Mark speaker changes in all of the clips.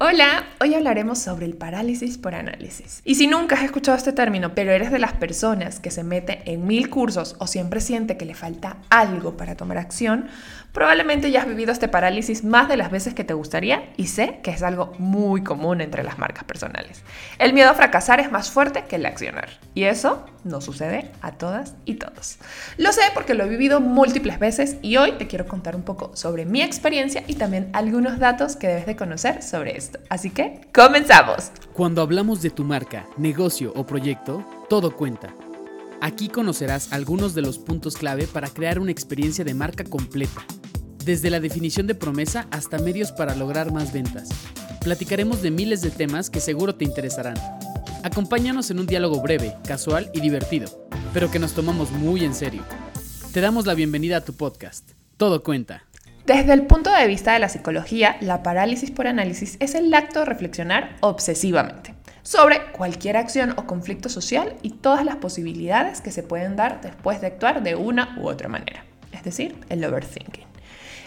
Speaker 1: Hola, hoy hablaremos sobre el parálisis por análisis. Y si nunca has escuchado este término, pero eres de las personas que se mete en mil cursos o siempre siente que le falta algo para tomar acción, probablemente ya has vivido este parálisis más de las veces que te gustaría y sé que es algo muy común entre las marcas personales. El miedo a fracasar es más fuerte que el accionar. Y eso no sucede a todas y todos. Lo sé porque lo he vivido múltiples veces y hoy te quiero contar un poco sobre mi experiencia y también algunos datos que debes de conocer sobre esto. Así que, comenzamos.
Speaker 2: Cuando hablamos de tu marca, negocio o proyecto, todo cuenta. Aquí conocerás algunos de los puntos clave para crear una experiencia de marca completa, desde la definición de promesa hasta medios para lograr más ventas. Platicaremos de miles de temas que seguro te interesarán. Acompáñanos en un diálogo breve, casual y divertido, pero que nos tomamos muy en serio. Te damos la bienvenida a tu podcast. Todo cuenta.
Speaker 1: Desde el punto de vista de la psicología, la parálisis por análisis es el acto de reflexionar obsesivamente sobre cualquier acción o conflicto social y todas las posibilidades que se pueden dar después de actuar de una u otra manera, es decir, el overthinking.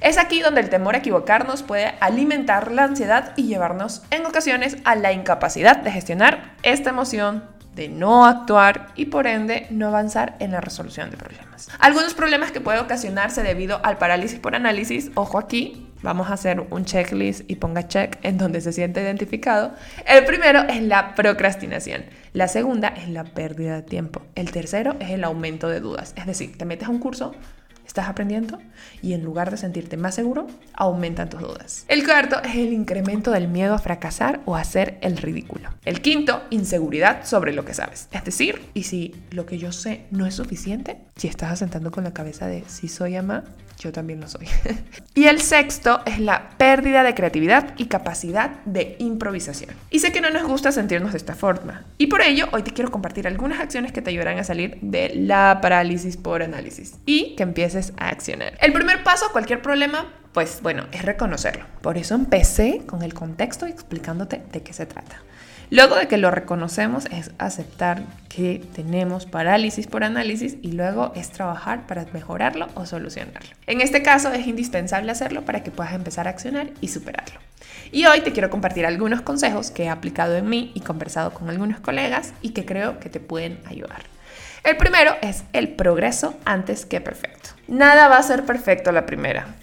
Speaker 1: Es aquí donde el temor a equivocarnos puede alimentar la ansiedad y llevarnos en ocasiones a la incapacidad de gestionar esta emoción de no actuar y por ende no avanzar en la resolución de problemas. Algunos problemas que puede ocasionarse debido al parálisis por análisis, ojo aquí, vamos a hacer un checklist y ponga check en donde se siente identificado. El primero es la procrastinación, la segunda es la pérdida de tiempo, el tercero es el aumento de dudas, es decir, te metes a un curso, estás aprendiendo y en lugar de sentirte más seguro, aumentan tus dudas. El cuarto es el incremento del miedo a fracasar o a hacer el ridículo. El quinto, inseguridad sobre lo que sabes. Es decir, y si lo que yo sé no es suficiente, si estás asentando con la cabeza de si soy ama, yo también lo soy. y el sexto es la pérdida de creatividad y capacidad de improvisación. Y sé que no nos gusta sentirnos de esta forma. Y por ello, hoy te quiero compartir algunas acciones que te ayudarán a salir de la parálisis por análisis y que empieces a accionar. El primer paso a cualquier problema pues bueno, es reconocerlo. Por eso empecé con el contexto y explicándote de qué se trata. Luego de que lo reconocemos es aceptar que tenemos parálisis por análisis y luego es trabajar para mejorarlo o solucionarlo. En este caso es indispensable hacerlo para que puedas empezar a accionar y superarlo. Y hoy te quiero compartir algunos consejos que he aplicado en mí y conversado con algunos colegas y que creo que te pueden ayudar. El primero es el progreso antes que perfecto. Nada va a ser perfecto la primera.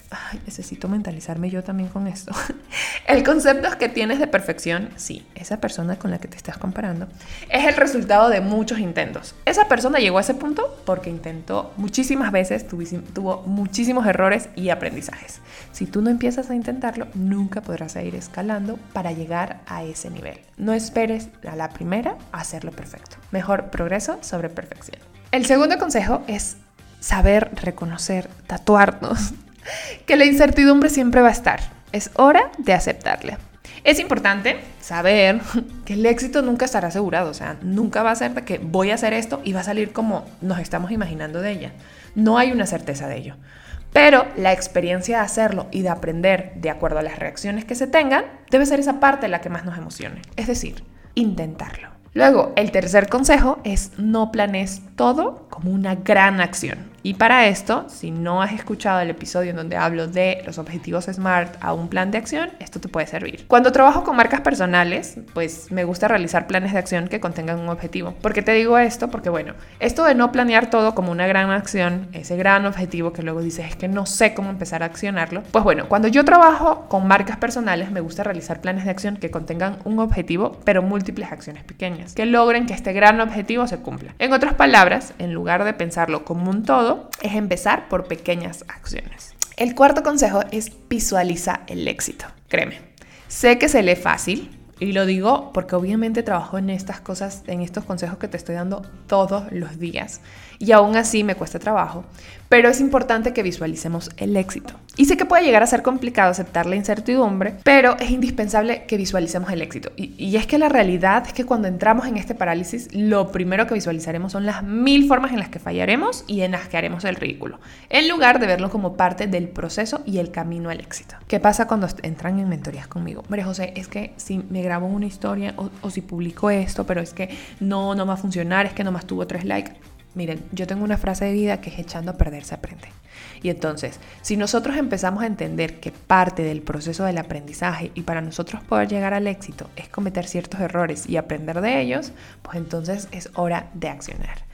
Speaker 1: Necesito mentalizarme yo también con esto. El concepto que tienes de perfección, sí, esa persona con la que te estás comparando, es el resultado de muchos intentos. Esa persona llegó a ese punto porque intentó muchísimas veces, tuvo muchísimos errores y aprendizajes. Si tú no empiezas a intentarlo, nunca podrás ir escalando para llegar a ese nivel. No esperes a la primera hacerlo perfecto. Mejor progreso sobre perfección. El segundo consejo es saber reconocer, tatuarnos, que la incertidumbre siempre va a estar. Es hora de aceptarla. Es importante saber que el éxito nunca estará asegurado, o sea, nunca va a ser de que voy a hacer esto y va a salir como nos estamos imaginando de ella. No hay una certeza de ello. Pero la experiencia de hacerlo y de aprender de acuerdo a las reacciones que se tengan debe ser esa parte la que más nos emocione. Es decir, intentarlo. Luego, el tercer consejo es no planees todo como una gran acción. Y para esto, si no has escuchado el episodio en donde hablo de los objetivos SMART a un plan de acción, esto te puede servir. Cuando trabajo con marcas personales, pues me gusta realizar planes de acción que contengan un objetivo. ¿Por qué te digo esto? Porque bueno, esto de no planear todo como una gran acción, ese gran objetivo que luego dices es que no sé cómo empezar a accionarlo, pues bueno, cuando yo trabajo con marcas personales me gusta realizar planes de acción que contengan un objetivo, pero múltiples acciones pequeñas, que logren que este gran objetivo se cumpla. En otras palabras, en lugar de pensarlo como un todo, es empezar por pequeñas acciones. El cuarto consejo es visualiza el éxito. Créeme, sé que se lee fácil, y lo digo porque obviamente trabajo en estas cosas, en estos consejos que te estoy dando todos los días. Y aún así me cuesta trabajo. Pero es importante que visualicemos el éxito. Y sé que puede llegar a ser complicado aceptar la incertidumbre, pero es indispensable que visualicemos el éxito. Y, y, es que la realidad es que cuando entramos en este parálisis, lo primero que visualizaremos son las mil formas en las que fallaremos y en las que haremos el ridículo, en lugar de verlo como parte del proceso y el camino al éxito. ¿Qué pasa cuando entran en mentorías conmigo? María José, es que si me grabo una historia o, o si publico esto, pero es que no, no va a funcionar, es que nomás tuvo tres likes Miren, yo tengo una frase de vida que es echando a perder se aprende. Y entonces, si nosotros empezamos a entender que parte del proceso del aprendizaje y para nosotros poder llegar al éxito es cometer ciertos errores y aprender de ellos, pues entonces es hora de accionar.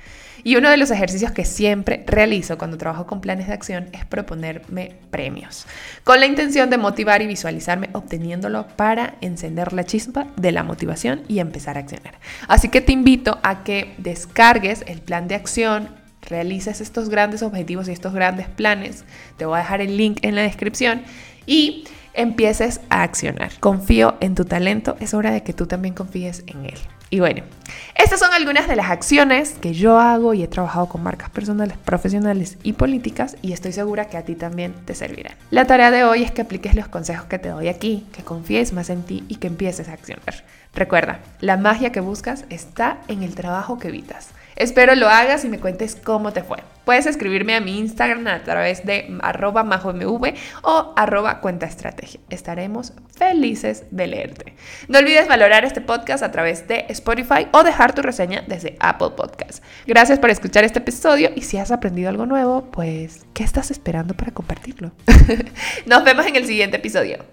Speaker 1: Y uno de los ejercicios que siempre realizo cuando trabajo con planes de acción es proponerme premios, con la intención de motivar y visualizarme obteniéndolo para encender la chispa de la motivación y empezar a accionar. Así que te invito a que descargues el plan de acción, realices estos grandes objetivos y estos grandes planes. Te voy a dejar el link en la descripción y empieces a accionar. Confío en tu talento, es hora de que tú también confíes en él. Y bueno, estas son algunas de las acciones que yo hago y he trabajado con marcas personales, profesionales y políticas y estoy segura que a ti también te servirán. La tarea de hoy es que apliques los consejos que te doy aquí, que confíes más en ti y que empieces a accionar. Recuerda, la magia que buscas está en el trabajo que evitas. Espero lo hagas y me cuentes cómo te fue. Puedes escribirme a mi Instagram a través de arroba majomv o arroba cuenta estrategia. Estaremos felices de leerte. No olvides valorar este podcast a través de Spotify o dejar tu reseña desde Apple Podcast. Gracias por escuchar este episodio y si has aprendido algo nuevo, pues, ¿qué estás esperando para compartirlo? Nos vemos en el siguiente episodio.